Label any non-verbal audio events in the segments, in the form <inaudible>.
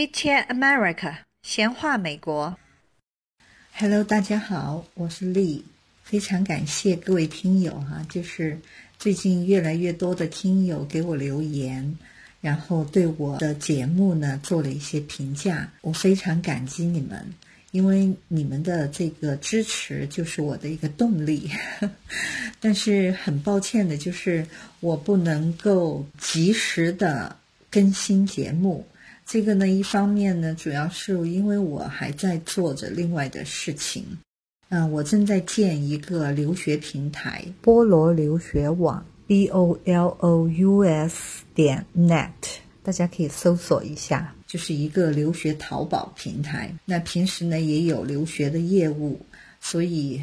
Chit Chat America，闲话美国。Hello，大家好，我是丽，非常感谢各位听友哈、就是最近越来越多的听友给我留言，然后对我的节目呢做了一些评价，我非常感激你们，因为你们的这个支持就是我的一个动力。<laughs> 但是很抱歉的就是我不能够及时的更新节目。这个呢，一方面呢，主要是因为我还在做着另外的事情，嗯、我正在建一个留学平台——菠萝留学网 （b o l o u s 点 net），大家可以搜索一下，就是一个留学淘宝平台。那平时呢，也有留学的业务，所以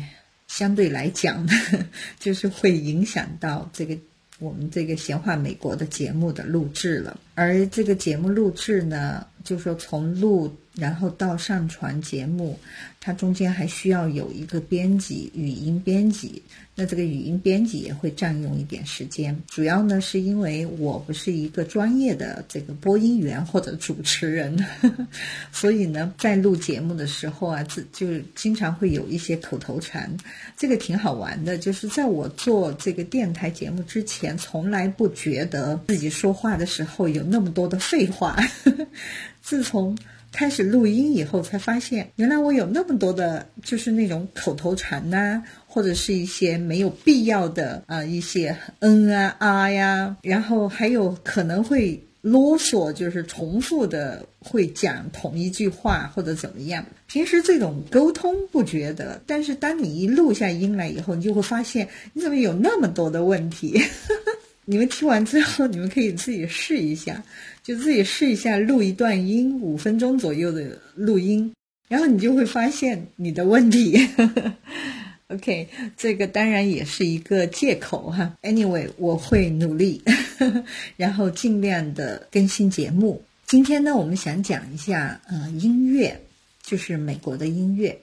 相对来讲呢，<laughs> 就是会影响到这个。我们这个闲话美国的节目的录制了，而这个节目录制呢，就是说从录然后到上传节目，它中间还需要有一个编辑，语音编辑。那这个语音编辑也会占用一点时间，主要呢是因为我不是一个专业的这个播音员或者主持人，呵 <laughs> 呵所以呢，在录节目的时候啊，自就经常会有一些口头禅，这个挺好玩的。就是在我做这个电台节目之前，从来不觉得自己说话的时候有那么多的废话，呵 <laughs> 呵自从。开始录音以后，才发现原来我有那么多的，就是那种口头禅呐、或者是一些没有必要的啊、一些嗯啊啊呀，然后还有可能会啰嗦，就是重复的会讲同一句话或者怎么样。平时这种沟通不觉得，但是当你一录下音来以后，你就会发现你怎么有那么多的问题。<laughs> 你们听完之后，你们可以自己试一下，就自己试一下录一段音，五分钟左右的录音，然后你就会发现你的问题。<laughs> OK，这个当然也是一个借口哈。Anyway，我会努力，<laughs> 然后尽量的更新节目。今天呢，我们想讲一下呃音乐，就是美国的音乐。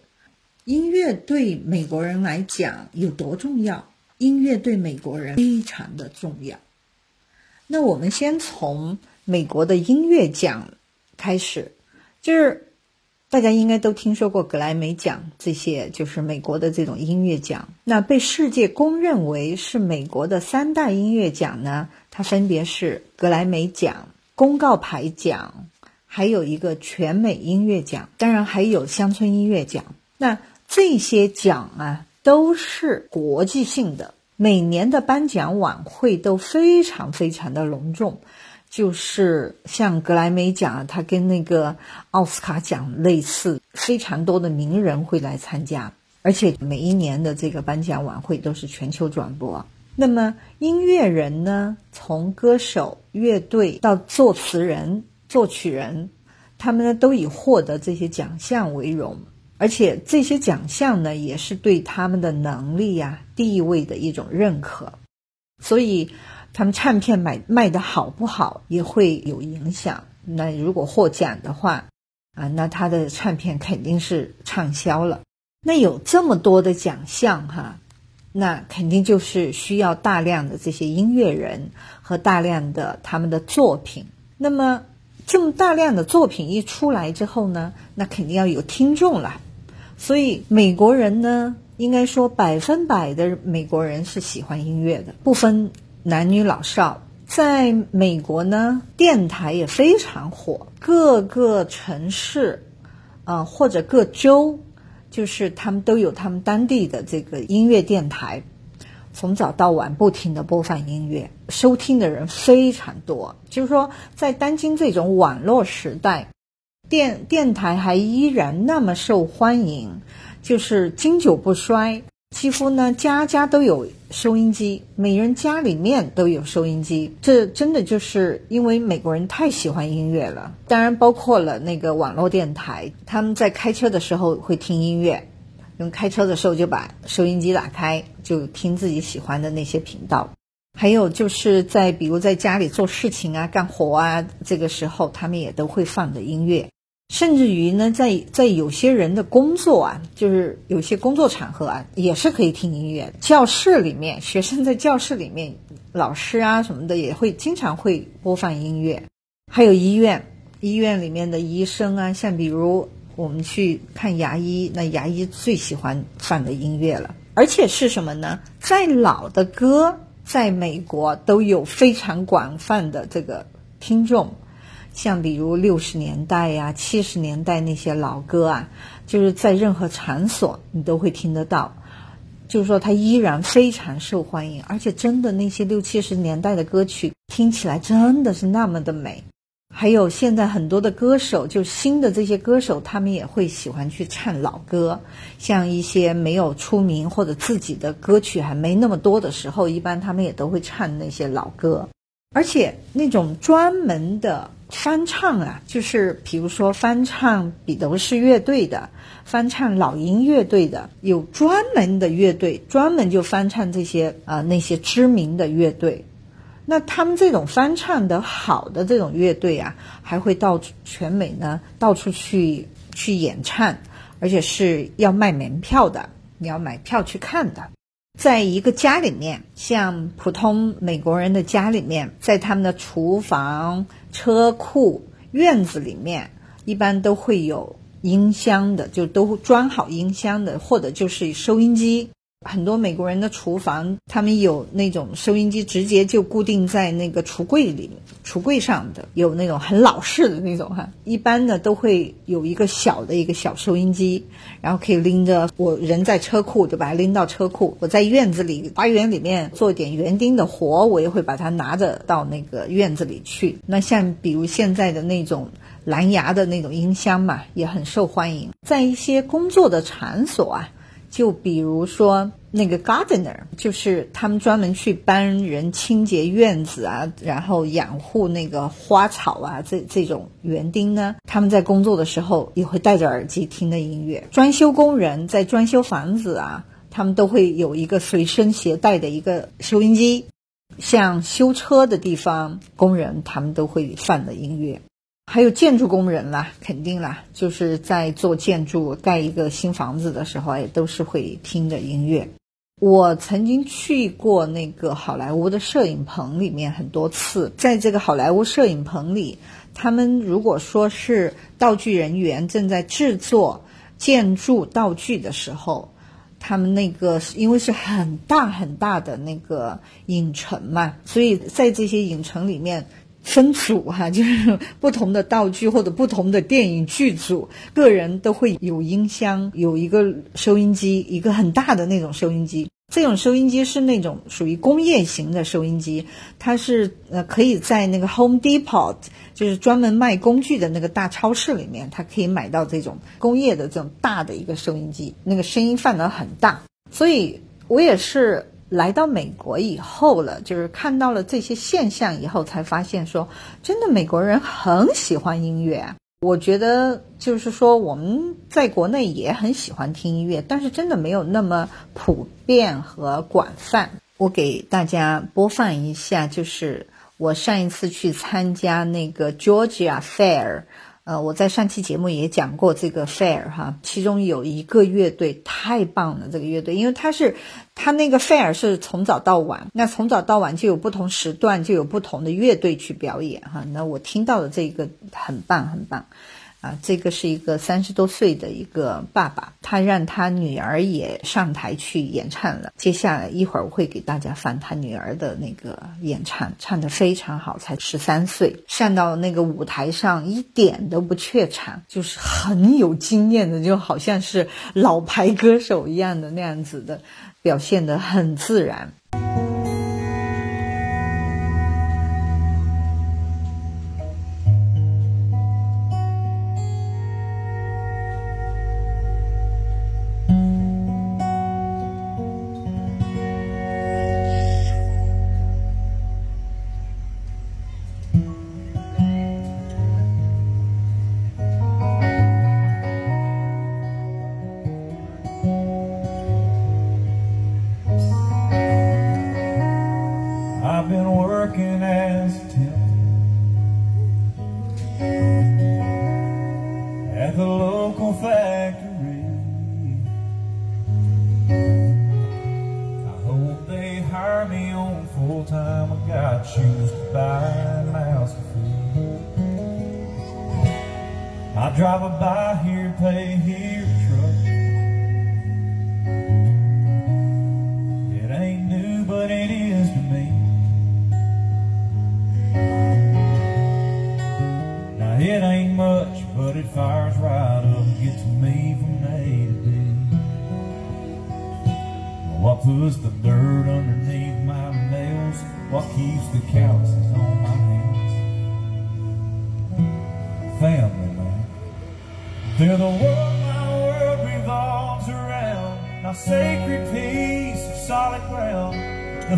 音乐对美国人来讲有多重要？音乐对美国人非常的重要。那我们先从美国的音乐奖开始，就是大家应该都听说过格莱美奖这些，就是美国的这种音乐奖。那被世界公认为是美国的三大音乐奖呢，它分别是格莱美奖、公告牌奖，还有一个全美音乐奖，当然还有乡村音乐奖。那这些奖啊，都是国际性的，每年的颁奖晚会都非常非常的隆重。就是像格莱美奖，它跟那个奥斯卡奖类似，非常多的名人会来参加，而且每一年的这个颁奖晚会都是全球转播。那么音乐人呢，从歌手、乐队到作词人、作曲人，他们呢都以获得这些奖项为荣。而且这些奖项呢，也是对他们的能力呀、地位的一种认可，所以他们唱片买卖的好不好也会有影响。那如果获奖的话，啊，那他的唱片肯定是畅销了。那有这么多的奖项哈，那肯定就是需要大量的这些音乐人和大量的他们的作品。那么这么大量的作品一出来之后呢，那肯定要有听众了。所以美国人呢，应该说百分百的美国人是喜欢音乐的，不分男女老少。在美国呢，电台也非常火，各个城市，啊、或者各州，就是他们都有他们当地的这个音乐电台，从早到晚不停的播放音乐，收听的人非常多。就是说，在当今这种网络时代，电电台还依然那么受欢迎，就是经久不衰。几乎呢，家家都有收音机，每人家里面都有收音机。这真的就是因为美国人太喜欢音乐了，当然包括了那个网络电台，他们在开车的时候会听音乐，用开车的时候就把收音机打开，就听自己喜欢的那些频道。还有就是在比如在家里做事情啊、干活啊，这个时候他们也都会放的音乐。甚至于呢，在在有些人的工作啊，就是有些工作场合啊，也是可以听音乐。教室里面，学生在教室里面，老师啊什么的也会经常会播放音乐。还有医院，医院里面的医生啊，像比如我们去看牙医，那牙医最喜欢放的音乐了。而且是什么呢？再老的歌，在美国都有非常广泛的这个听众。像比如六十年代呀、七十年代那些老歌啊，就是在任何场所你都会听得到。就是说，它依然非常受欢迎，而且真的那些六七十年代的歌曲听起来真的是那么的美。还有现在很多的歌手，就新的这些歌手，他们也会喜欢去唱老歌。像一些没有出名或者自己的歌曲还没那么多的时候，一般他们也都会唱那些老歌。而且那种专门的翻唱啊，就是比如说翻唱彼得士乐队的，翻唱老鹰乐队的，有专门的乐队专门就翻唱这些啊那些知名的乐队。那他们这种翻唱的好的这种乐队啊，还会到全美呢到处去去演唱，而且是要卖门票的，你要买票去看的。在一个家里面，像普通美国人的家里面，在他们的厨房、车库、院子里面，一般都会有音箱的，就都装好音箱的，或者就是收音机。很多美国人的厨房，他们有那种收音机，直接就固定在那个橱柜里面，橱柜上的有那种很老式的那种哈。一般呢都会有一个小的一个小收音机，然后可以拎着。我人在车库就把它拎到车库。我在院子里花园里面做点园丁的活，我也会把它拿着到那个院子里去。那像比如现在的那种蓝牙的那种音箱嘛，也很受欢迎。在一些工作的场所啊。就比如说那个 gardener，就是他们专门去帮人清洁院子啊，然后养护那个花草啊，这这种园丁呢，他们在工作的时候也会戴着耳机听的音乐。装修工人在装修房子啊，他们都会有一个随身携带的一个收音机。像修车的地方，工人他们都会放的音乐。还有建筑工人啦，肯定啦，就是在做建筑、盖一个新房子的时候，也都是会听着音乐。我曾经去过那个好莱坞的摄影棚里面很多次，在这个好莱坞摄影棚里，他们如果说是道具人员正在制作建筑道具的时候，他们那个因为是很大很大的那个影城嘛，所以在这些影城里面。分组哈，<laughs> 就是不同的道具或者不同的电影剧组，个人都会有音箱，有一个收音机，一个很大的那种收音机。这种收音机是那种属于工业型的收音机，它是呃可以在那个 Home Depot，就是专门卖工具的那个大超市里面，它可以买到这种工业的这种大的一个收音机，那个声音范围很大。所以我也是。来到美国以后了，就是看到了这些现象以后，才发现说，真的美国人很喜欢音乐。我觉得就是说，我们在国内也很喜欢听音乐，但是真的没有那么普遍和广泛。我给大家播放一下，就是我上一次去参加那个 Georgia Fair。呃，我在上期节目也讲过这个 fair 哈，其中有一个乐队太棒了，这个乐队，因为它是它那个 fair 是从早到晚，那从早到晚就有不同时段，就有不同的乐队去表演哈，那我听到的这个很棒很棒。啊，这个是一个三十多岁的一个爸爸，他让他女儿也上台去演唱了。接下来一会儿我会给大家放他女儿的那个演唱，唱得非常好，才十三岁，上到那个舞台上一点都不怯场，就是很有经验的，就好像是老牌歌手一样的那样子的，表现得很自然。have a. sacred piece of solid ground. The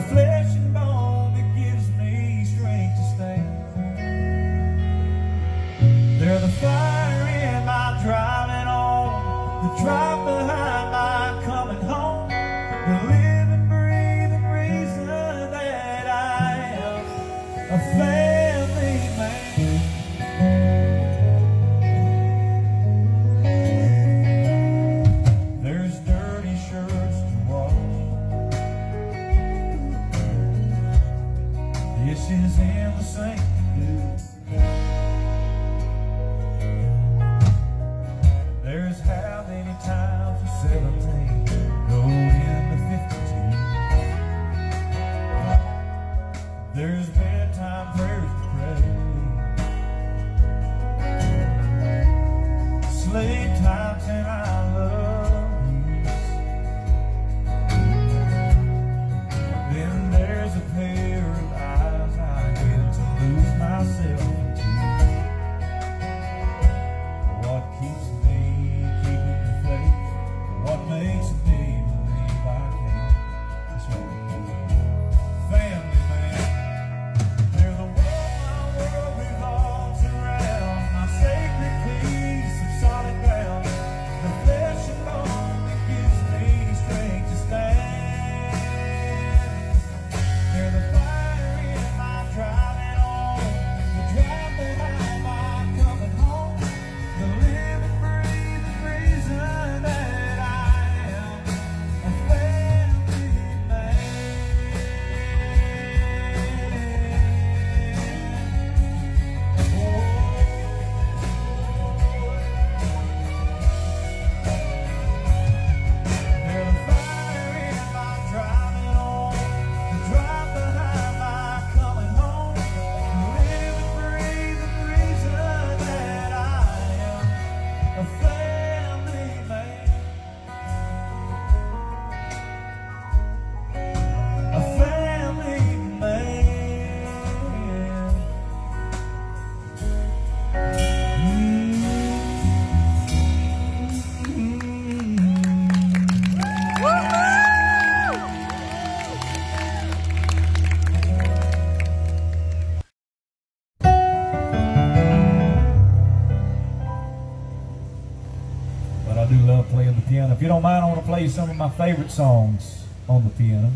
play some of my favorite songs on the piano.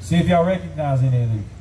See if y'all recognize any of these.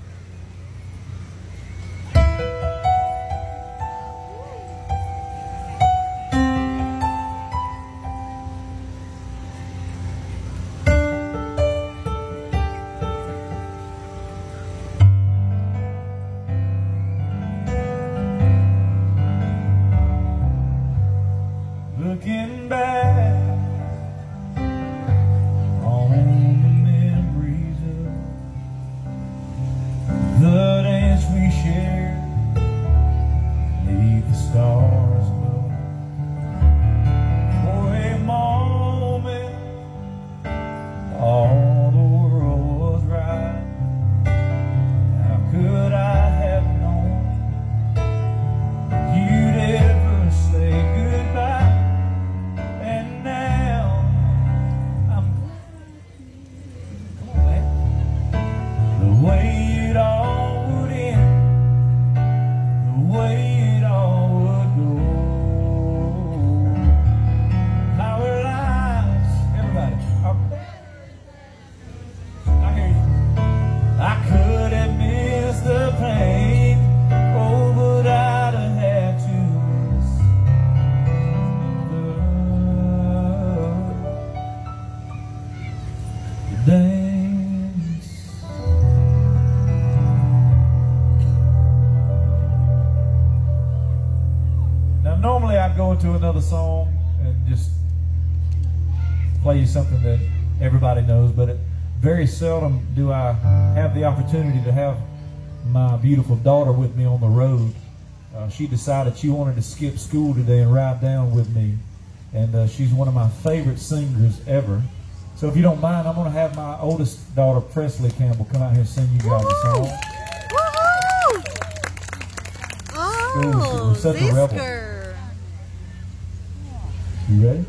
Very seldom do I have the opportunity to have my beautiful daughter with me on the road. Uh, she decided she wanted to skip school today and ride down with me, and uh, she's one of my favorite singers ever. So if you don't mind, I'm going to have my oldest daughter, Presley Campbell, come out here and sing you guys a song. Oh, Ooh, such a this rebel. girl. You ready?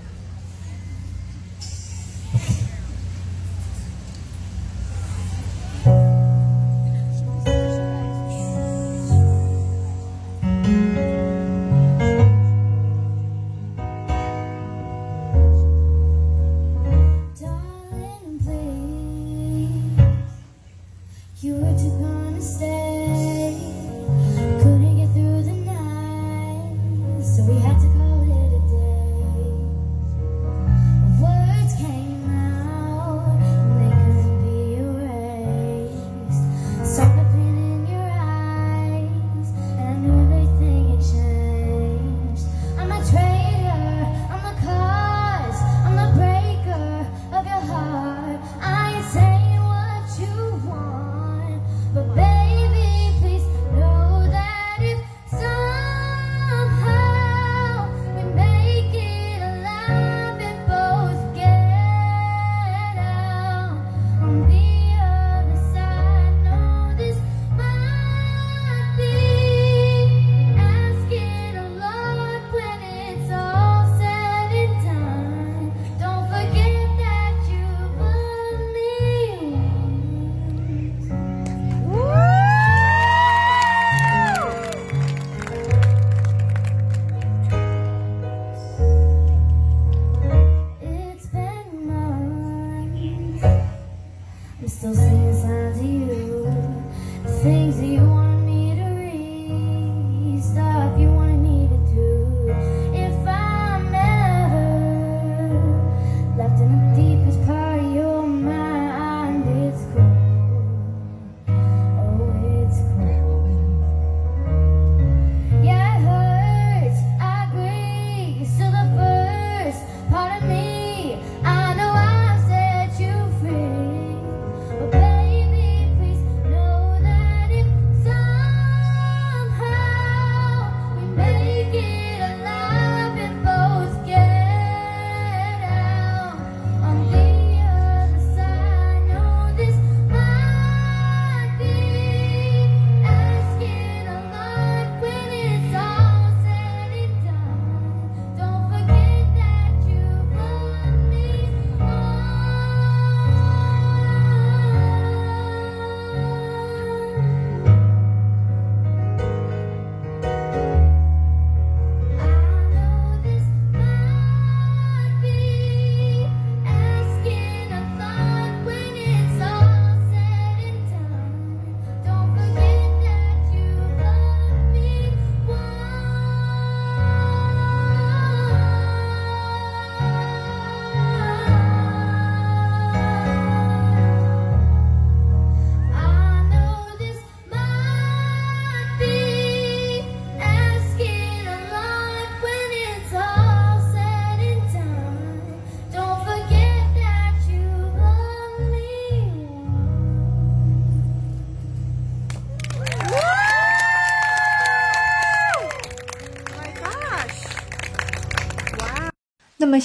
you, things you want.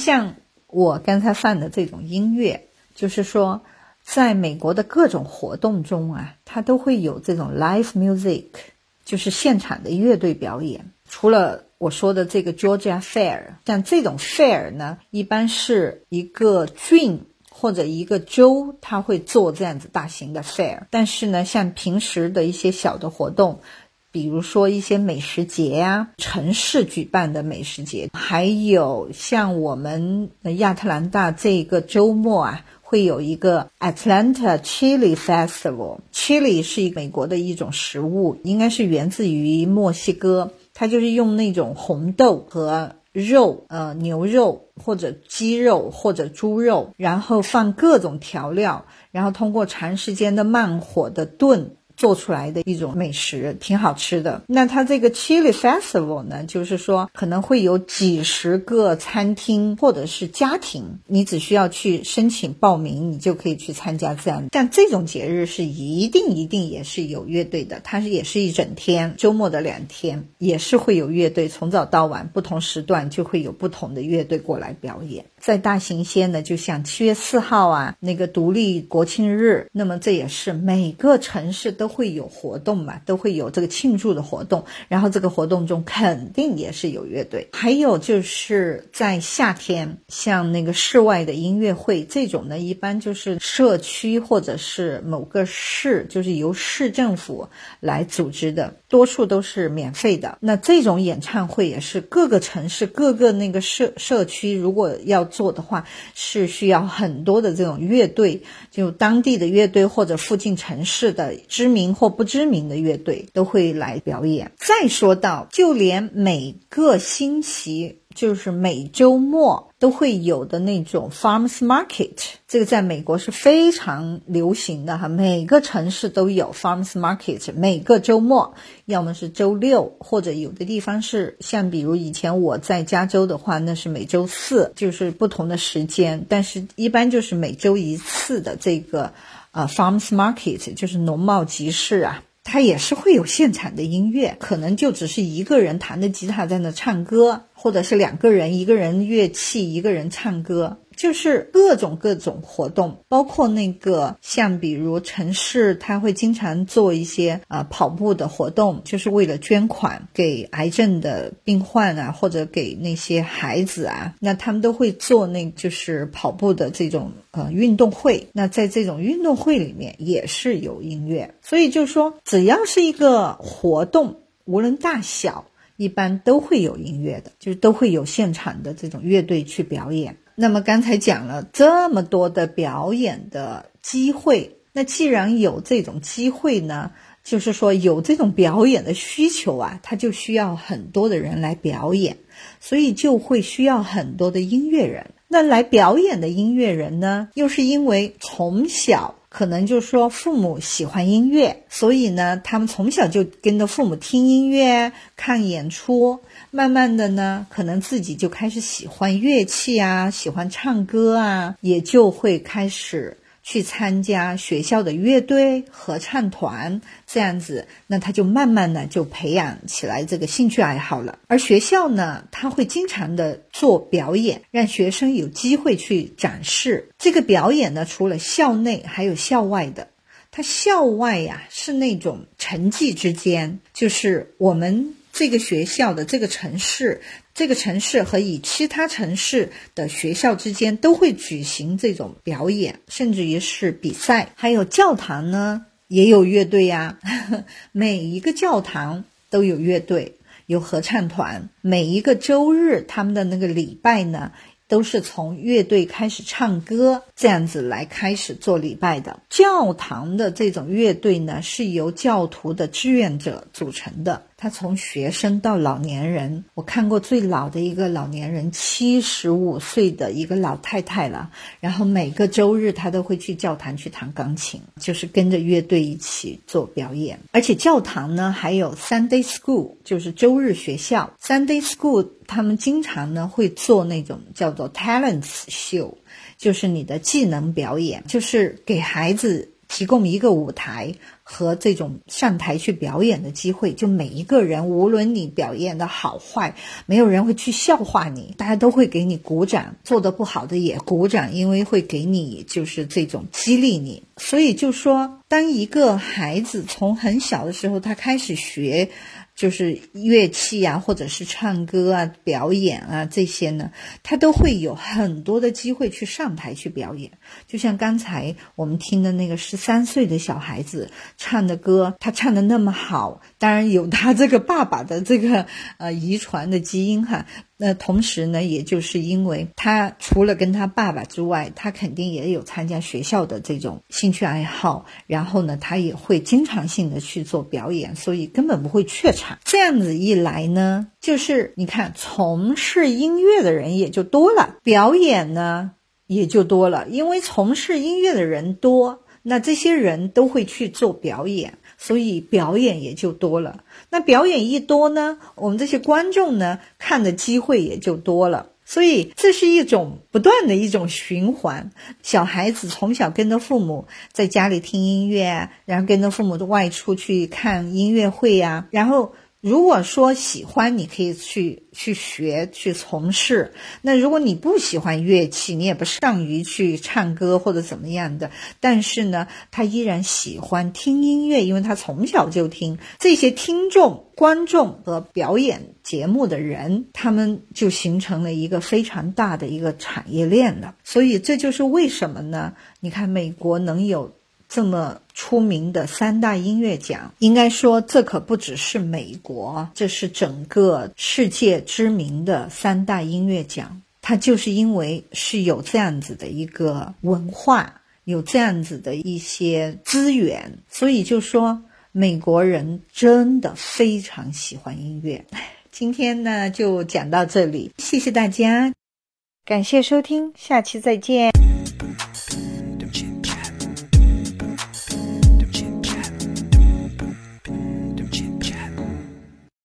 像我刚才放的这种音乐，就是说，在美国的各种活动中啊，它都会有这种 live music，就是现场的乐队表演。除了我说的这个 Georgia Fair，像这种 fair 呢，一般是一个郡或者一个州，它会做这样子大型的 fair。但是呢，像平时的一些小的活动，比如说一些美食节呀、城市举办的美食节，还有像我们亚特兰大这个周末啊，会有一个 Atlanta Chili Festival。Chili 是美国的一种食物，应该是源自于墨西哥，它就是用那种红豆和肉，呃，牛肉或者鸡肉或者猪肉，然后放各种调料，然后通过长时间的慢火的炖。做出来的一种美食，挺好吃的。那它这个 Chili Festival 呢，就是说可能会有几十个餐厅或者是家庭，你只需要去申请报名，你就可以去参加这样。但这种节日是一定一定也是有乐队的，它是也是一整天，周末的两天也是会有乐队，从早到晚不同时段就会有不同的乐队过来表演。在大型些呢，就像七月四号啊，那个独立国庆日，那么这也是每个城市都会有活动嘛，都会有这个庆祝的活动。然后这个活动中肯定也是有乐队，还有就是在夏天，像那个室外的音乐会这种呢，一般就是社区或者是某个市，就是由市政府来组织的，多数都是免费的。那这种演唱会也是各个城市、各个那个社社区，如果要做的话，是需要很多的这种乐队，就当地的乐队或者附近城市的知名或不知名的乐队都会来表演。再说到，就连每个星期。就是每周末都会有的那种 farms market，这个在美国是非常流行的哈，每个城市都有 farms market，每个周末，要么是周六，或者有的地方是像比如以前我在加州的话，那是每周四，就是不同的时间，但是一般就是每周一次的这个呃 farms market，就是农贸集市啊。它也是会有现场的音乐，可能就只是一个人弹着吉他在那唱歌，或者是两个人，一个人乐器，一个人唱歌。就是各种各种活动，包括那个像比如城市，他会经常做一些呃跑步的活动，就是为了捐款给癌症的病患啊，或者给那些孩子啊，那他们都会做那就是跑步的这种呃运动会。那在这种运动会里面也是有音乐，所以就是说，只要是一个活动，无论大小，一般都会有音乐的，就是都会有现场的这种乐队去表演。那么刚才讲了这么多的表演的机会，那既然有这种机会呢，就是说有这种表演的需求啊，他就需要很多的人来表演，所以就会需要很多的音乐人。那来表演的音乐人呢，又是因为从小。可能就是说，父母喜欢音乐，所以呢，他们从小就跟着父母听音乐、看演出，慢慢的呢，可能自己就开始喜欢乐器啊，喜欢唱歌啊，也就会开始。去参加学校的乐队、合唱团这样子，那他就慢慢的就培养起来这个兴趣爱好了。而学校呢，他会经常的做表演，让学生有机会去展示这个表演呢。除了校内，还有校外的。他校外呀，是那种成绩之间，就是我们。这个学校的这个城市，这个城市和以其他城市的学校之间都会举行这种表演，甚至于是比赛。还有教堂呢，也有乐队呀，<laughs> 每一个教堂都有乐队，有合唱团。每一个周日，他们的那个礼拜呢。都是从乐队开始唱歌，这样子来开始做礼拜的。教堂的这种乐队呢，是由教徒的志愿者组成的。他从学生到老年人，我看过最老的一个老年人，七十五岁的一个老太太了。然后每个周日，他都会去教堂去弹钢琴，就是跟着乐队一起做表演。而且教堂呢，还有 Sunday School，就是周日学校。Sunday School 他们经常呢会做那种叫做 Talents Show，就是你的技能表演，就是给孩子。提供一个舞台和这种上台去表演的机会，就每一个人，无论你表演的好坏，没有人会去笑话你，大家都会给你鼓掌，做的不好的也鼓掌，因为会给你就是这种激励你。所以就说，当一个孩子从很小的时候他开始学。就是乐器啊，或者是唱歌啊、表演啊这些呢，他都会有很多的机会去上台去表演。就像刚才我们听的那个十三岁的小孩子唱的歌，他唱的那么好，当然有他这个爸爸的这个呃遗传的基因哈。那同时呢，也就是因为他除了跟他爸爸之外，他肯定也有参加学校的这种兴趣爱好，然后呢，他也会经常性的去做表演，所以根本不会怯场。这样子一来呢，就是你看从事音乐的人也就多了，表演呢也就多了，因为从事音乐的人多，那这些人都会去做表演。所以表演也就多了。那表演一多呢，我们这些观众呢看的机会也就多了。所以这是一种不断的一种循环。小孩子从小跟着父母在家里听音乐，然后跟着父母外出去看音乐会呀、然后。如果说喜欢，你可以去去学去从事。那如果你不喜欢乐器，你也不善于去唱歌或者怎么样的，但是呢，他依然喜欢听音乐，因为他从小就听。这些听众、观众和表演节目的人，他们就形成了一个非常大的一个产业链了。所以这就是为什么呢？你看美国能有。这么出名的三大音乐奖，应该说这可不只是美国，这是整个世界知名的三大音乐奖。它就是因为是有这样子的一个文化，有这样子的一些资源，所以就说美国人真的非常喜欢音乐。<laughs> 今天呢就讲到这里，谢谢大家，感谢收听，下期再见。